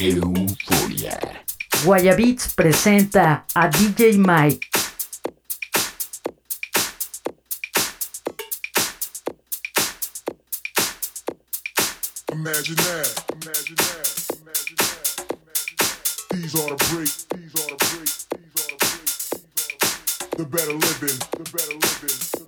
Euforia. Guayabeats presenta a DJ Mick. Imagine that, imagine that, imagine that, imagine that. These are the break, these are the break, these are the break, these are the break. The better living, the better living.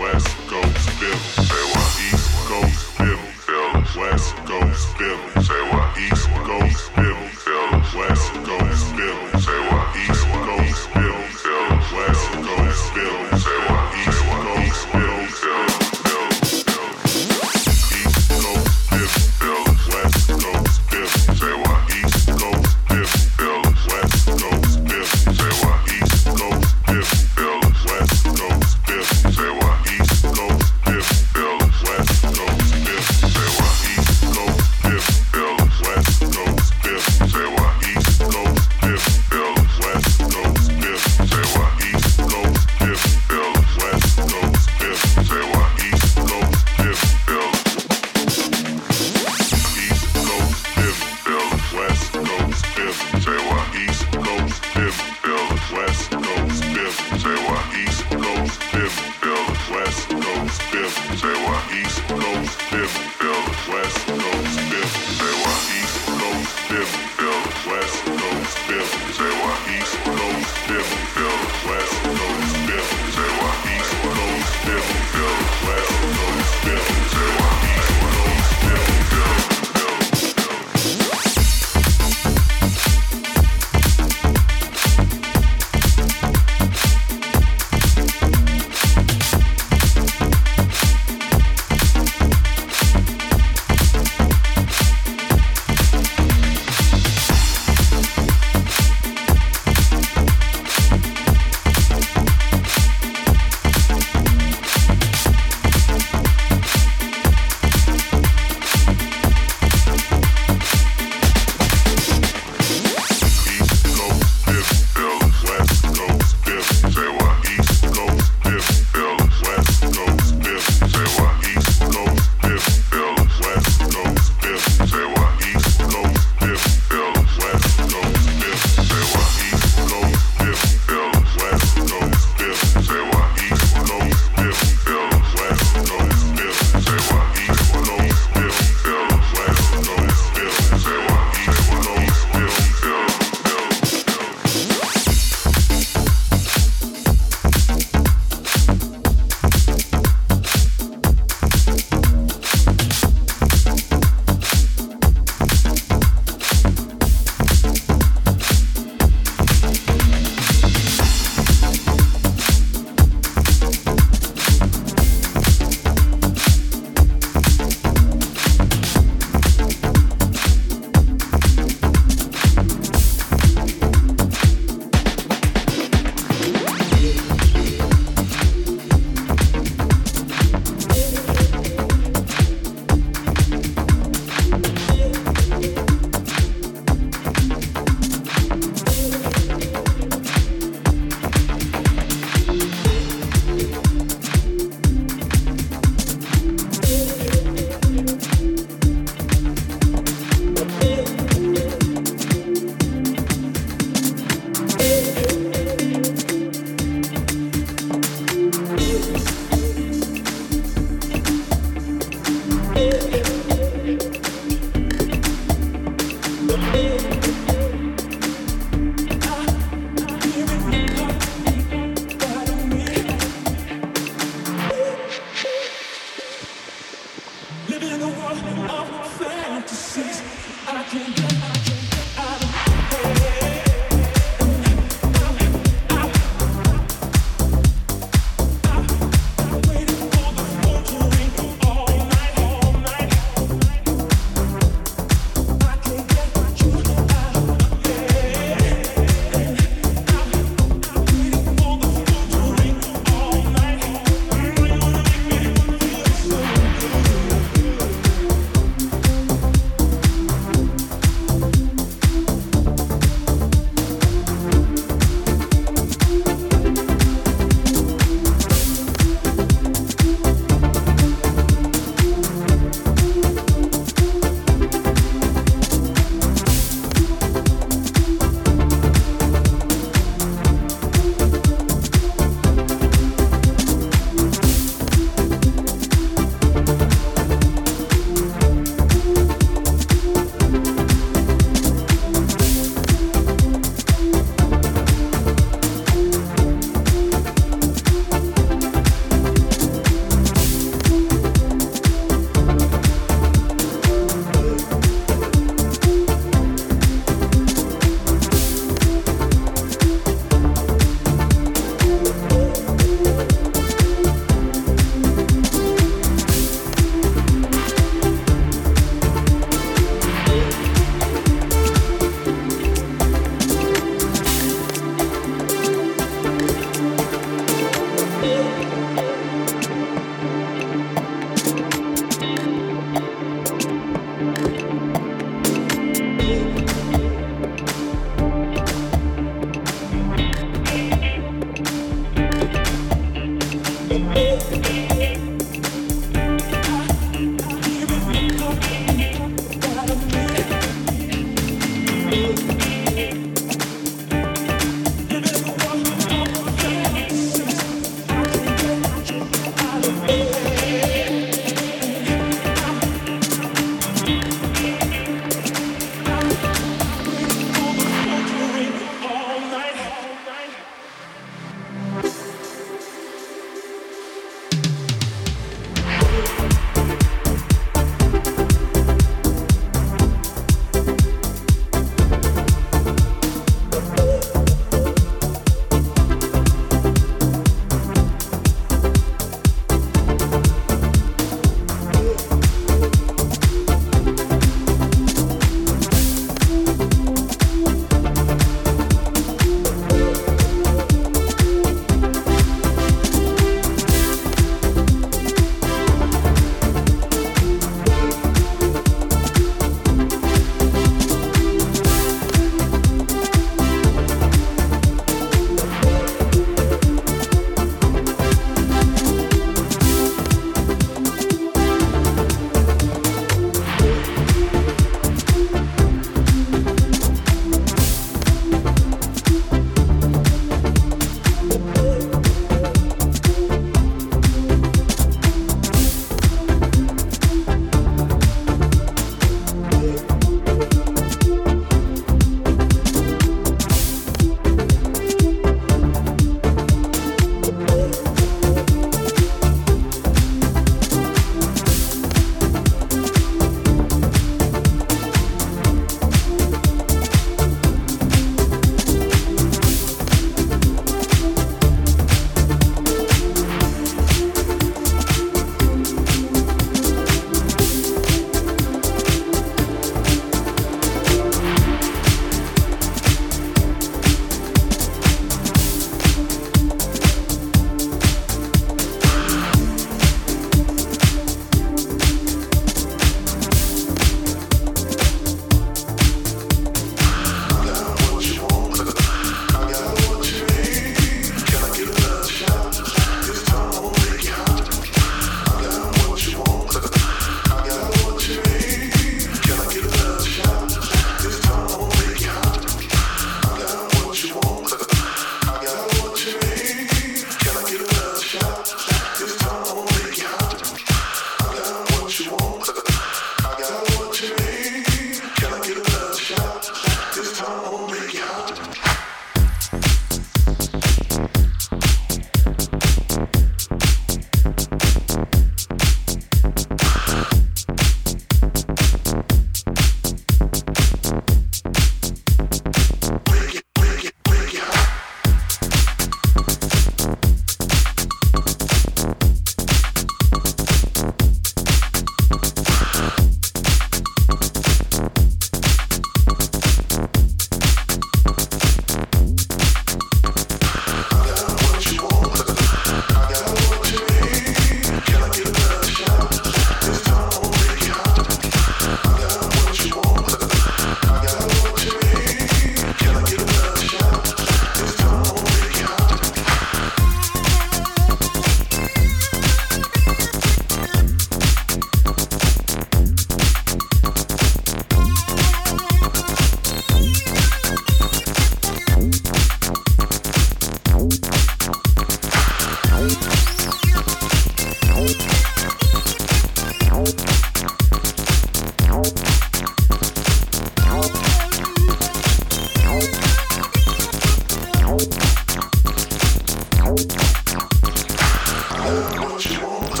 I know what you want.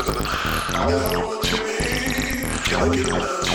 I know what you need. Can I get enough?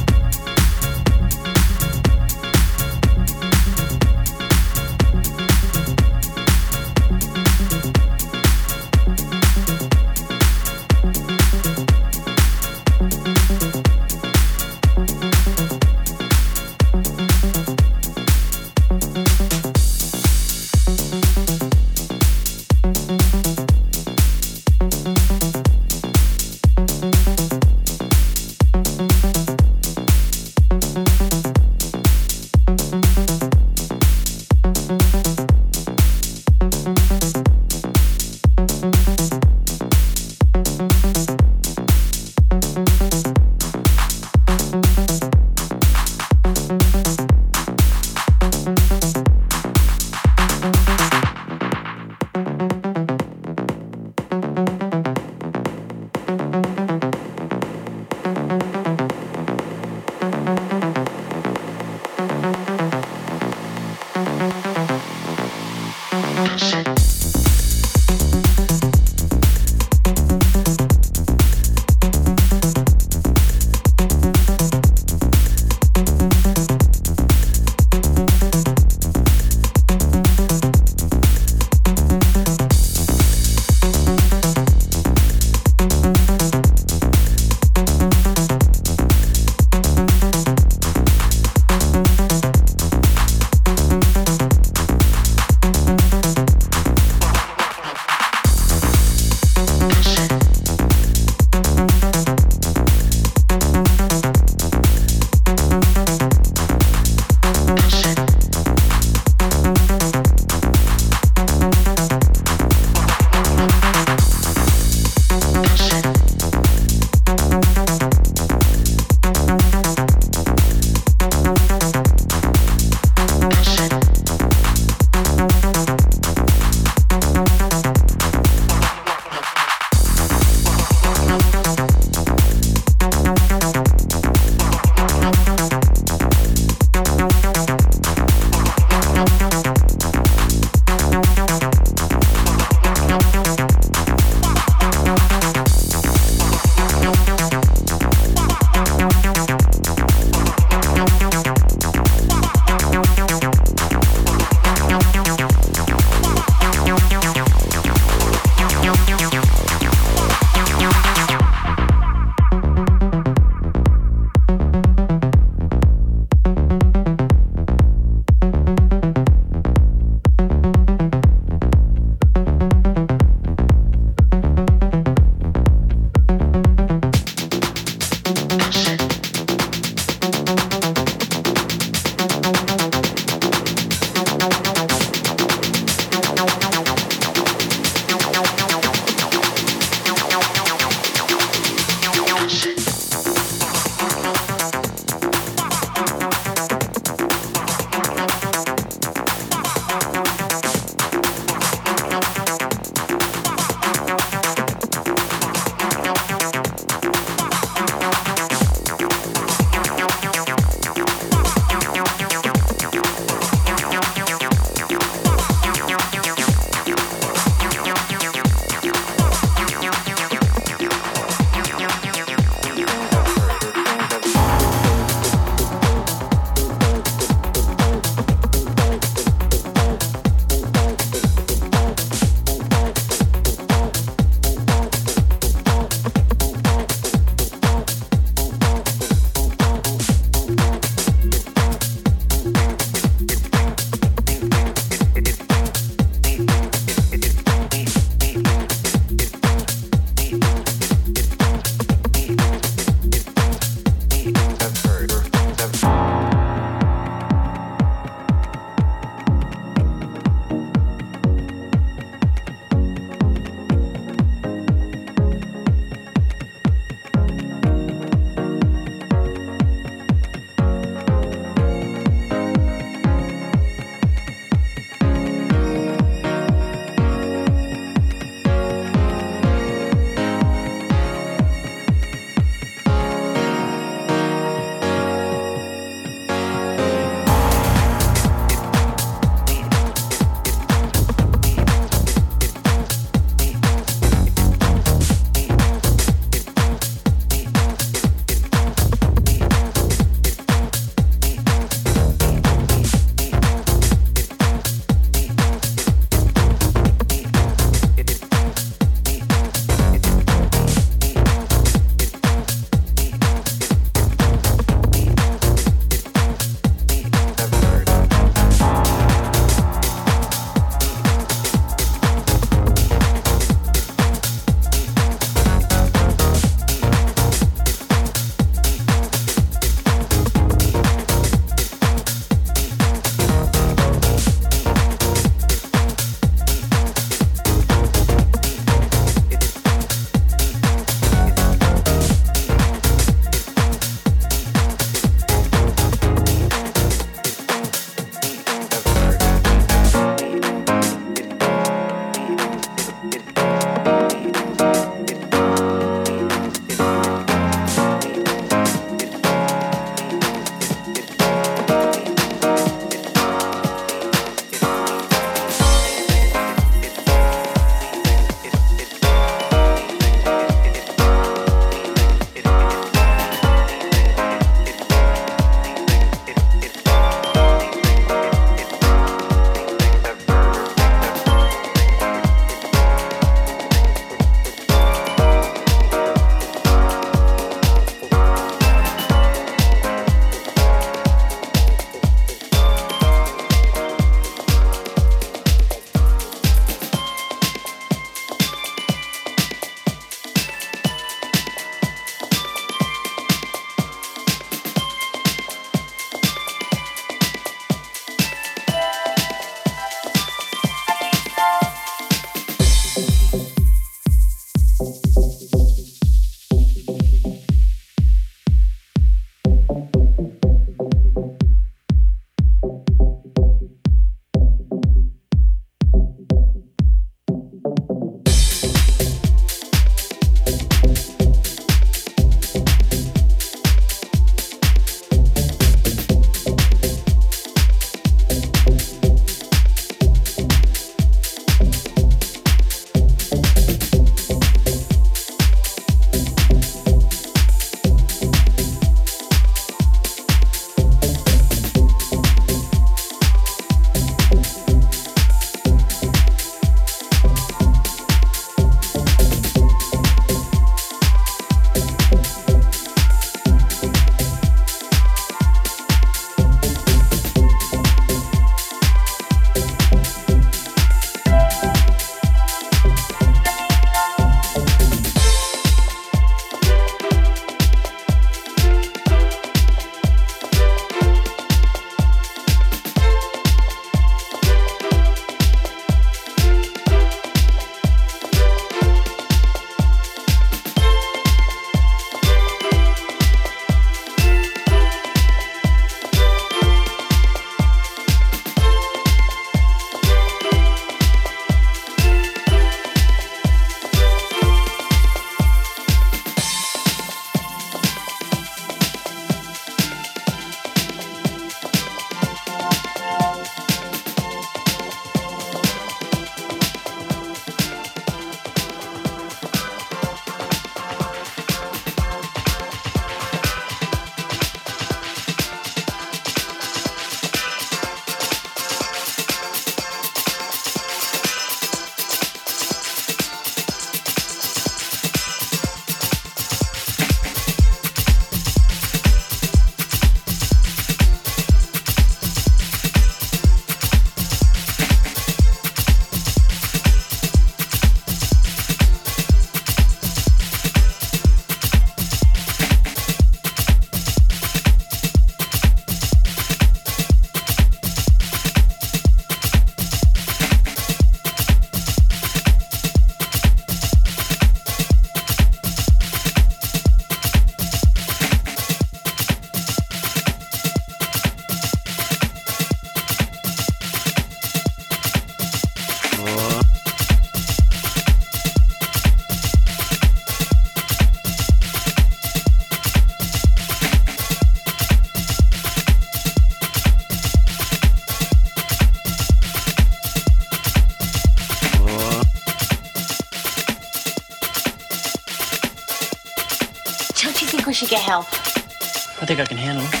Think I can handle it.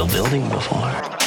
Real building before.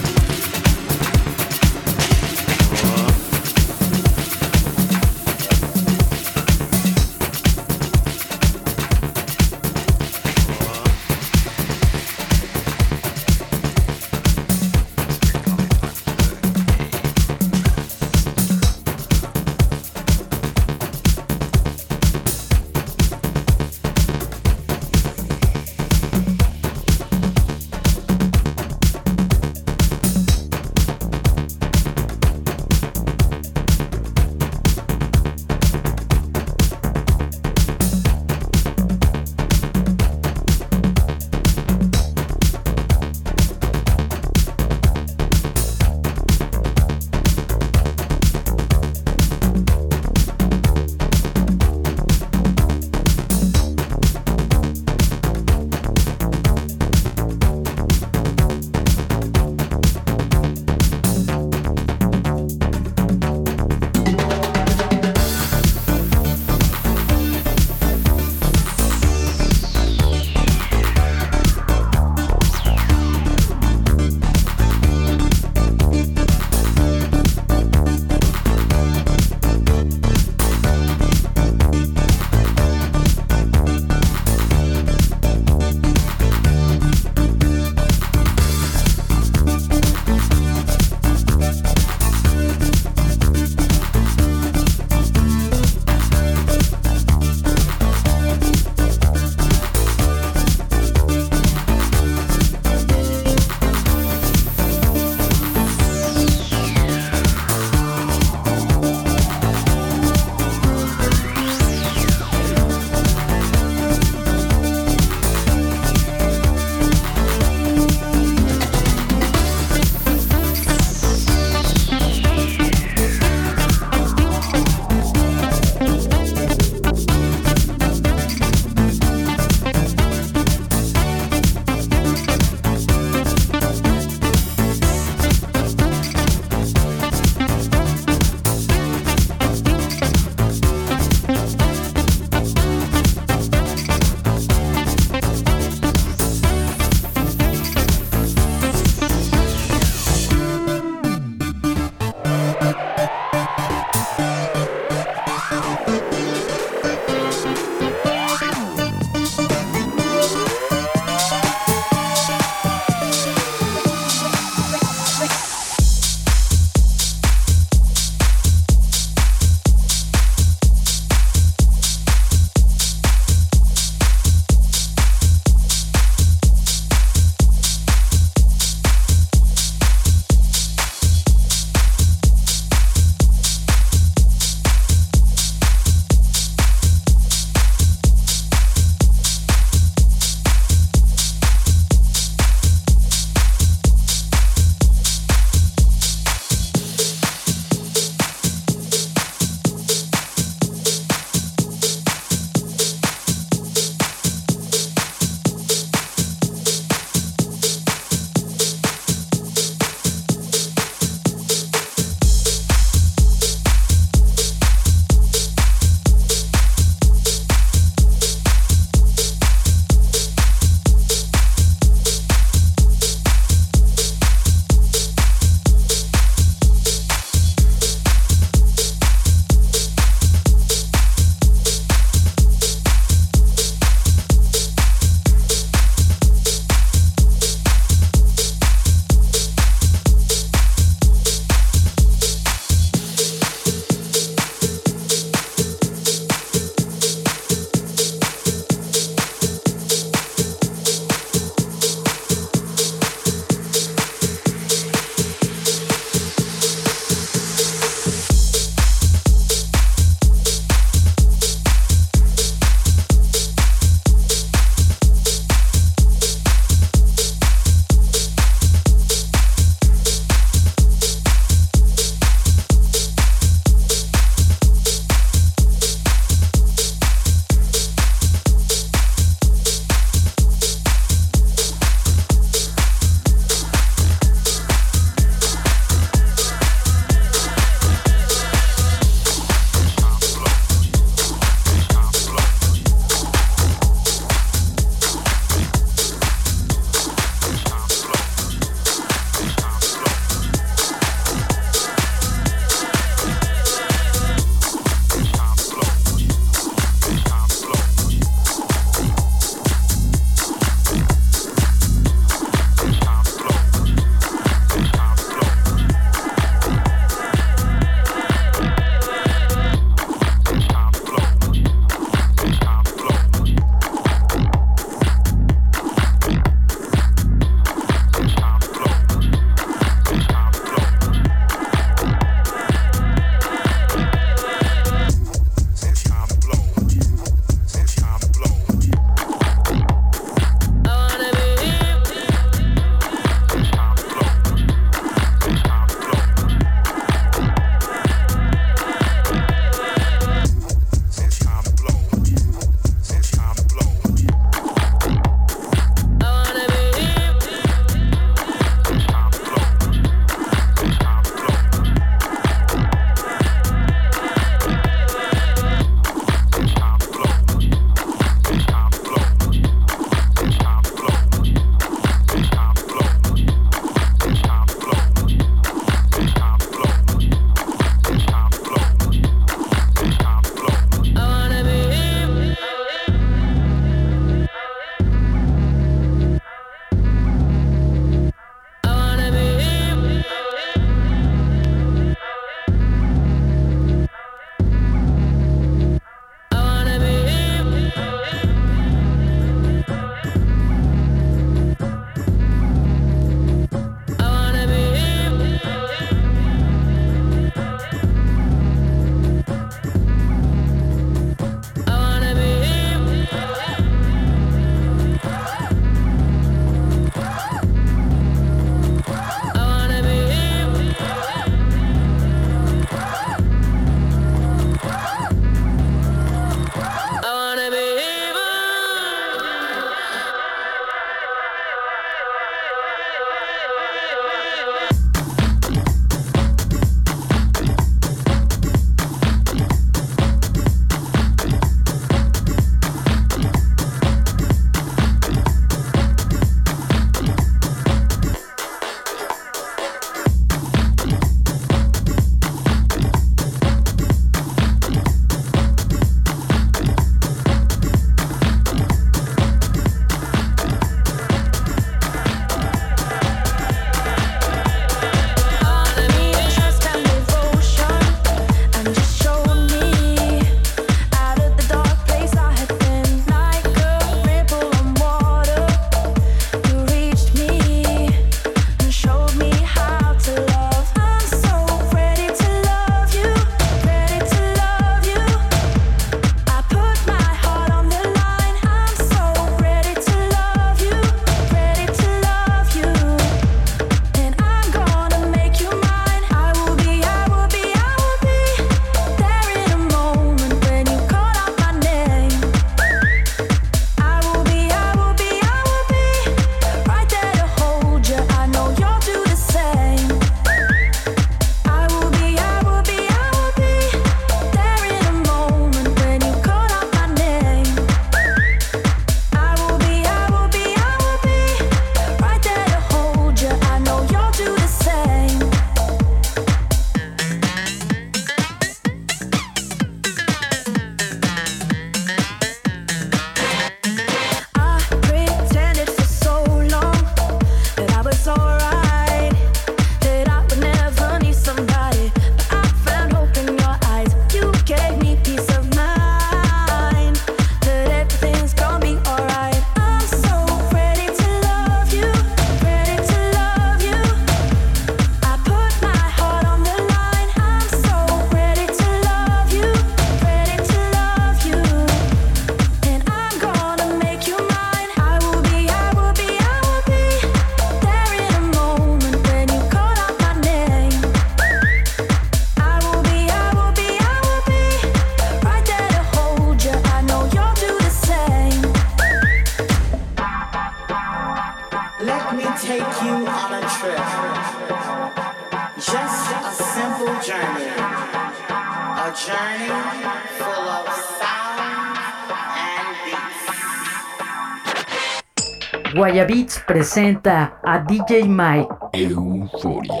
Presenta a DJ Mike. Euforia.